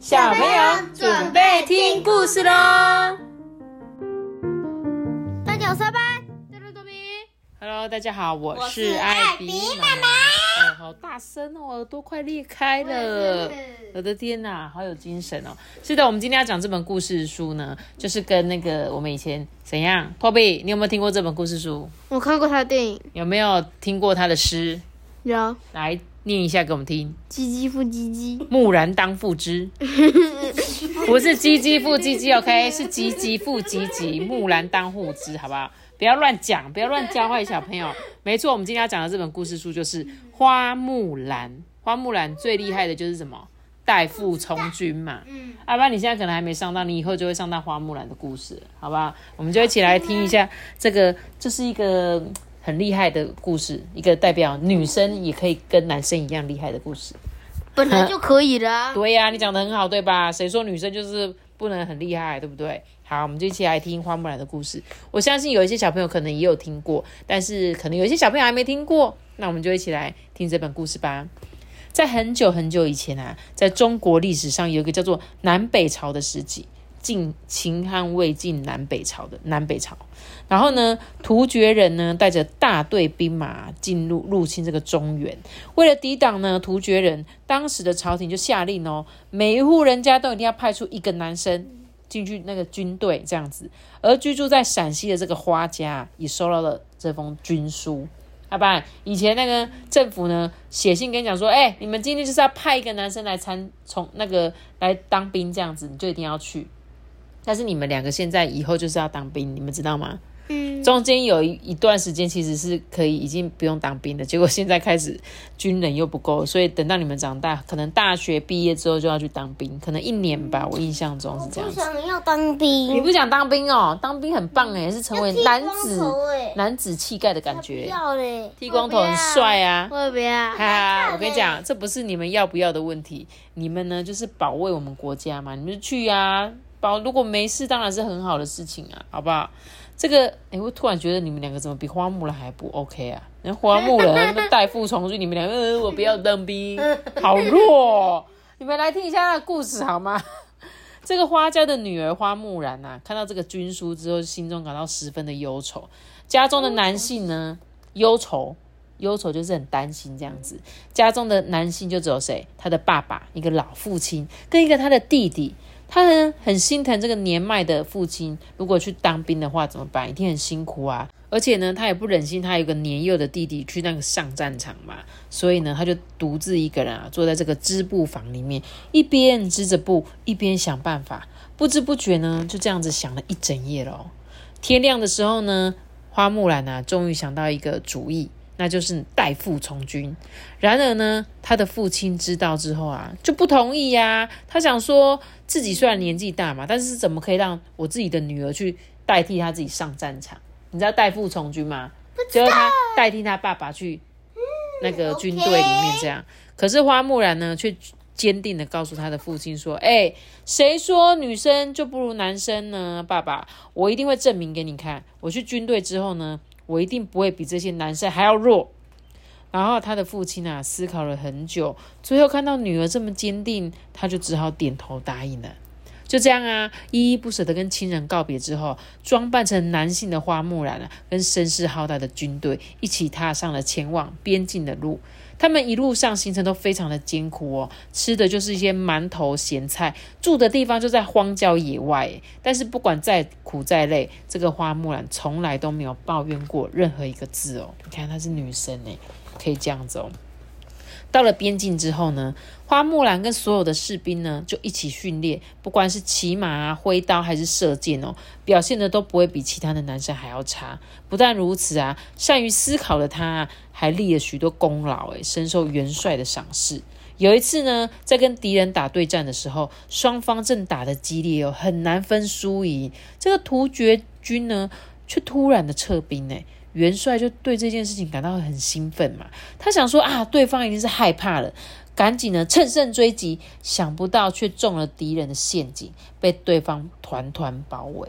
小朋友准备听故事喽！大家好，三班，这是多比。Hello，大家好，我是是艾比艾比妈妈。哦，好大声哦，耳朵快裂开了我的天哪，好有精神哦！是的，我们今天要讲这本故事书呢，就是跟那个我们以前怎样，Toby，你有没有听过这本故事书？我看过他的电影，有没有听过他的诗？有来念一下给我们听。唧唧复唧唧，木然当户织，不是唧唧复唧唧，OK，是唧唧复唧唧，木兰当户织，好不好？不要乱讲，不要乱教坏小朋友。没错，我们今天要讲的这本故事书就是《花木兰》。花木兰最厉害的就是什么？代父从军嘛。嗯，阿爸，你现在可能还没上到，你以后就会上到花木兰的故事，好不好？我们就一起来听一下这个，这是一个嗯很厉害的故事，一个代表女生也可以跟男生一样厉害的故事。本来就可以的啊。对呀、你讲的很好，对吧？谁说女生就是不能很厉害，对不对？好，我们就一起来听花木兰的故事。我相信有一些小朋友可能也有听过，但是可能有一些小朋友还没听过，那我们就一起来听这本故事吧。在很久很久以前啊，在中国历史上有一个叫做南北朝的时期，晋秦汉魏晋南北朝的南北朝。然后呢，突厥人呢带着大队兵马进入入侵这个中原。为了抵挡呢突厥人，当时的朝廷就下令哦，每一户人家都一定要派出一个男生进去那个军队这样子。而居住在陕西的这个花家也收到了这封军书。要不然以前那个政府呢写信跟你讲说，哎、你们今天就是要派一个男生来参从那个来当兵这样子，你就一定要去。但是你们两个现在以后就是要当兵，你们知道吗？嗯，中间有一一段时间其实是可以已经不用当兵的，结果现在开始军人又不够，所以等到你们长大，可能大学毕业之后就要去当兵，可能一年吧，我印象中是这样。想要当兵你，不想当兵哦？当兵很棒哎，是成为男子哎，男子气概的感不觉，要嘞，剃光头很帅啊。我也不要。哈，我跟你讲，这不是你们要不要的问题，你们呢就是保卫我们国家嘛，你们就去啊，保如果没事当然是很好的事情啊，好不好？这个，哎，我突然觉得你们两个怎么比花木兰还不 OK 啊？人花木兰那代父从军，你们两个，我不要当兵，好弱哦、你们来听一下他的故事好吗？这个花家的女儿花木兰啊，看到这个军书之后，心中感到十分的忧愁。家中的男性呢，忧愁，忧愁就是很担心这样子。家中的男性就只有谁？他的爸爸，一个老父亲，跟一个他的弟弟。他呢很心疼这个年迈的父亲，如果去当兵的话怎么办？一定很辛苦啊！而且呢，他也不忍心他有个年幼的弟弟去那个上战场嘛，所以呢，他就独自一个人啊，坐在这个织布房里面，一边织着布，一边想办法。不知不觉呢，就这样子想了一整夜咯。天亮的时候呢，花木兰啊，终于想到一个主意，那就是代父从军。然而呢，他的父亲知道之后啊，就不同意呀、他想说，自己虽然年纪大嘛，但是怎么可以让我自己的女儿去代替他自己上战场？你知道代父从军吗？就是他代替他爸爸去那个军队里面这样。可是花木兰呢，却坚定的告诉他的父亲说：“哎、谁说女生就不如男生呢？爸爸，我一定会证明给你看。我去军队之后呢，我一定不会比这些男生还要弱。”然后他的父亲啊，思考了很久，最后看到女儿这么坚定，他就只好点头答应了。就这样啊，依依不舍的跟亲人告别之后，装扮成男性的花木兰啊，跟声势浩大的军队一起踏上了前往边境的路。他们一路上行程都非常的艰苦哦，吃的就是一些馒头咸菜，住的地方就在荒郊野外。但是不管再苦再累，这个花木兰从来都没有抱怨过任何一个字哦。你看她是女生诶，可以这样子哦。到了边境之后呢，花木兰跟所有的士兵呢就一起训练，不管是骑马啊、挥刀还是射箭哦，表现的都不会比其他的男生还要差。不但如此啊，善于思考的他、啊、还立了许多功劳，诶，深受元帅的赏识。有一次呢，在跟敌人打对战的时候，双方正打得激烈哦，很难分输赢。这个突厥军呢，却突然的撤兵呢。元帅就对这件事情感到很兴奋嘛，他想说啊，对方一定是害怕了，赶紧呢趁胜追击，想不到却中了敌人的陷阱，被对方团团包围。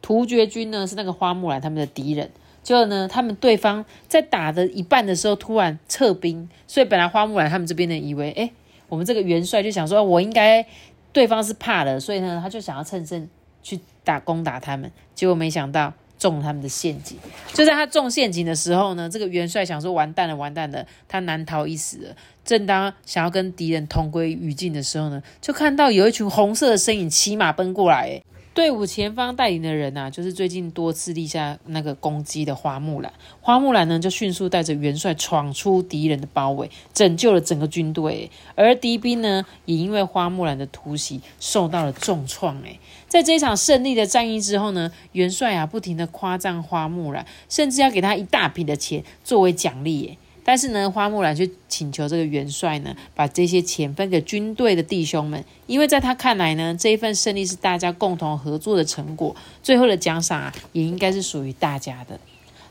突厥军呢是那个花木兰他们的敌人，结果呢他们对方在打的一半的时候突然撤兵，所以本来花木兰他们这边呢以为，哎，我们这个元帅就想说，我应该对方是怕了，所以呢，他就想要趁胜去打攻打他们，结果没想到中他们的陷阱。就在他中陷阱的时候呢，这个元帅想说完蛋了，完蛋了，他难逃一死了。正当想要跟敌人同归于尽的时候呢，就看到有一群红色的身影骑马奔过来。队伍前方带领的人呐，就是最近多次立下那个攻击的花木兰。花木兰呢，就迅速带着元帅闯出敌人的包围，拯救了整个军队。而敌兵呢，也因为花木兰的突袭受到了重创。诶，在这场胜利的战役之后呢，元帅啊，不停的夸赞花木兰，甚至要给他一大笔的钱作为奖励。诶。但是呢，花木兰却请求这个元帅呢，把这些钱分给军队的弟兄们，因为在他看来呢，这一份胜利是大家共同合作的成果，最后的奖赏啊，也应该是属于大家的。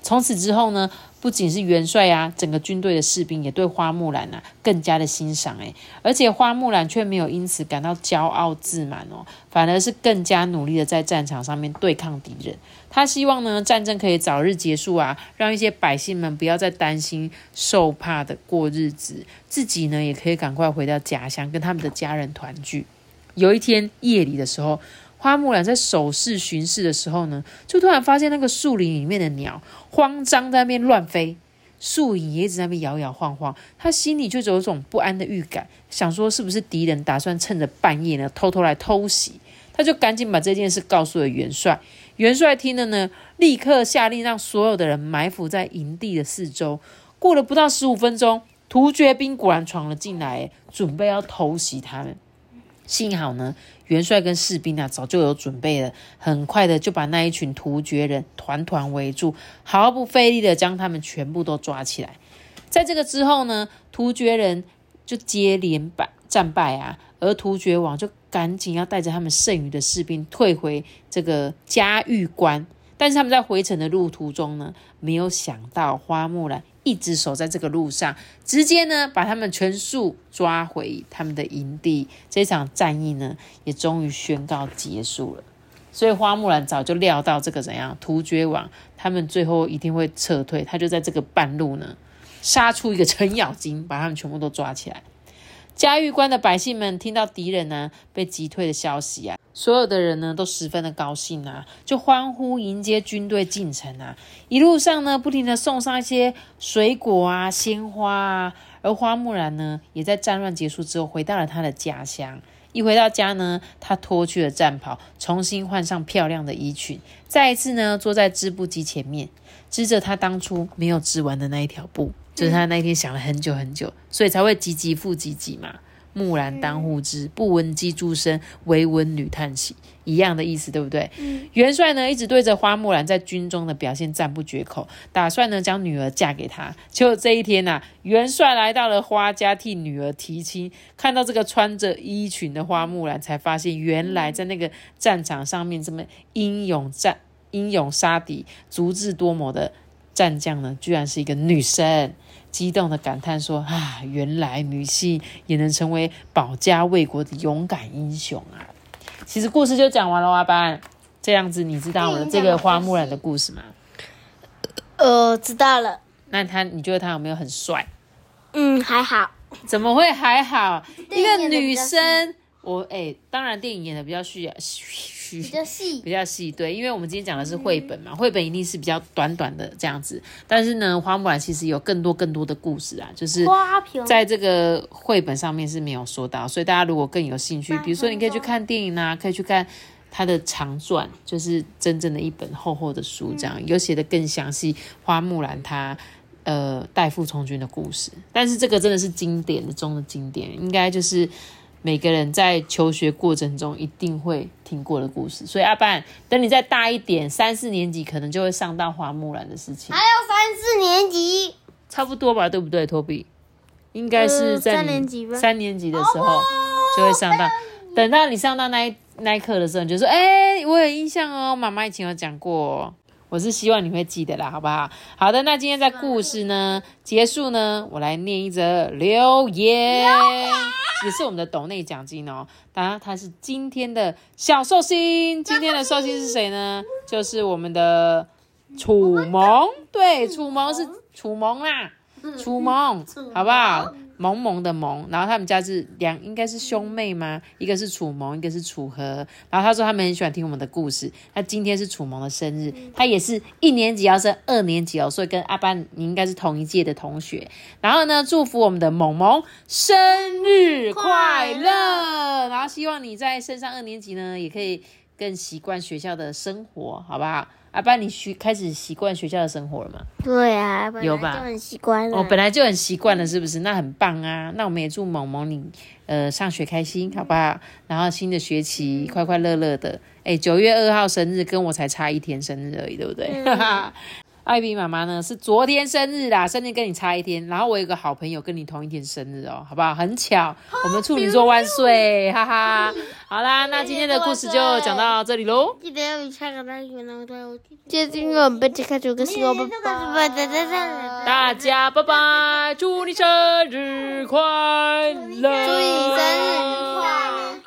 从此之后呢，不仅是元帅啊，整个军队的士兵也对花木兰啊更加的欣赏诶，而且花木兰却没有因此感到骄傲自满哦，反而是更加努力的在战场上面对抗敌人。他希望呢战争可以早日结束啊，让一些百姓们不要再担心受怕的过日子，自己呢也可以赶快回到家乡跟他们的家人团聚。有一天夜里的时候。花木兰在守视巡视的时候呢，就突然发现那个树林里面的鸟慌张在那边乱飞，树影也一直在那边摇摇晃晃。他心里就有一种不安的预感，想说是不是敌人打算趁着半夜呢偷偷来偷袭？他就赶紧把这件事告诉了元帅。元帅听了呢，立刻下令让所有的人埋伏在营地的四周。过了不到十五分钟，突厥兵果然闯了进来，准备要偷袭他们。幸好呢。元帅跟士兵啊，早就有准备了，很快的就把那一群突厥人团团围住，毫不费力的将他们全部都抓起来。在这个之后呢，突厥人就接连败战败啊，而突厥王就赶紧要带着他们剩余的士兵退回这个嘉峪关。但是他们在回程的路途中呢，没有想到花木兰。一直守在这个路上，直接呢把他们全数抓回他们的营地。这场战役呢也终于宣告结束了。所以花木兰早就料到这个怎样，突厥王他们最后一定会撤退，他就在这个半路呢杀出一个程咬金，把他们全部都抓起来。嘉峪关的百姓们听到敌人呢被击退的消息啊。所有的人呢都十分的高兴啊，就欢呼迎接军队进城啊。一路上呢，不停的送上一些水果啊、鲜花啊。而花木兰呢，也在战乱结束之后回到了她的家乡。一回到家呢，她脱去了战袍，重新换上漂亮的衣裙，再一次呢坐在织布机前面，织着他当初没有织完的那一条布。就是他那一天想了很久很久，所以才会急急复急急嘛。木兰当户织，不闻机杼声，惟闻女叹息，一样的意思，对不对？元帅呢，一直对着花木兰在军中的表现赞不绝口，打算呢将女儿嫁给他。结果这一天呐，元帅来到了花家替女儿提亲，看到这个穿着衣裙的花木兰，才发现原来在那个战场上面这么英勇战、英勇杀敌、足智多谋的战将呢，居然是一个女生。激动的感叹说：“啊，原来女性也能成为保家卫国的勇敢英雄啊！”其实故事就讲完了，阿班。这样子，你知道我的这个花木兰的故事吗？呃，知道了。那他，你觉得他有没有很帅？嗯，还好。怎么会还好？一个女生，我哎，当然电影演的比较虚啊。比较细，比较细，对，因为我们今天讲的是绘本嘛，绘本一定是比较短短的这样子。但是呢，花木兰其实有更多更多的故事啊，就是在这个绘本上面是没有说到。所以大家如果更有兴趣，比如说你可以去看电影啊，可以去看它的长传，就是真正的一本厚厚的书，这样有写的更详细。花木兰她呃代父从军的故事，但是这个真的是经典的中的经典，应该就是。每个人在求学过程中一定会听过的故事，所以阿班，等你再大一点，三四年级可能就会上到花木兰的事情。还有三四年级，差不多吧，对不对，托比？应该是在三年级吧？三年级的时候就会上到，等到你上到那一那一课的时候，你就说：“哎，我有印象哦，妈妈以前有讲过。”我是希望你会记得啦，好不好？好的，那今天在故事呢结束呢，我来念一则留言，也是我们的斗内奖金哦。当然，他是今天的小寿星，今天的寿星是谁呢？就是我们的楚萌，对，楚萌是楚萌啦，楚萌，好不好？萌萌的萌，然后他们家是两，应该是兄妹吗？一个是楚萌，一个是楚和。然后他说他们很喜欢听我们的故事。那今天是楚萌的生日，他也是一年级要升二年级哦，所以跟阿班你应该是同一届的同学。然后呢，祝福我们的萌萌生日快乐，然后希望你在升上二年级呢，也可以更习惯学校的生活，好不好？阿爸，你习开始习惯学校的生活了吗？对啊，有吧？就很习惯了。哦，本来就很习惯了，是不是？那很棒啊！那我们也祝萌萌你呃上学开心，好不好？然后新的学期快快乐乐的。哎，九月二号生日，跟我才差一天生日而已，对不对？艾比妈妈呢是昨天生日啦，生日跟你差一天。然后我有个好朋友跟你同一天生日哦，好不好？很巧，我们处女座万岁，哈哈。好啦，那今天的故事就讲到这里喽。记得要下个大家拜拜，祝你生日快乐祝你生日快乐。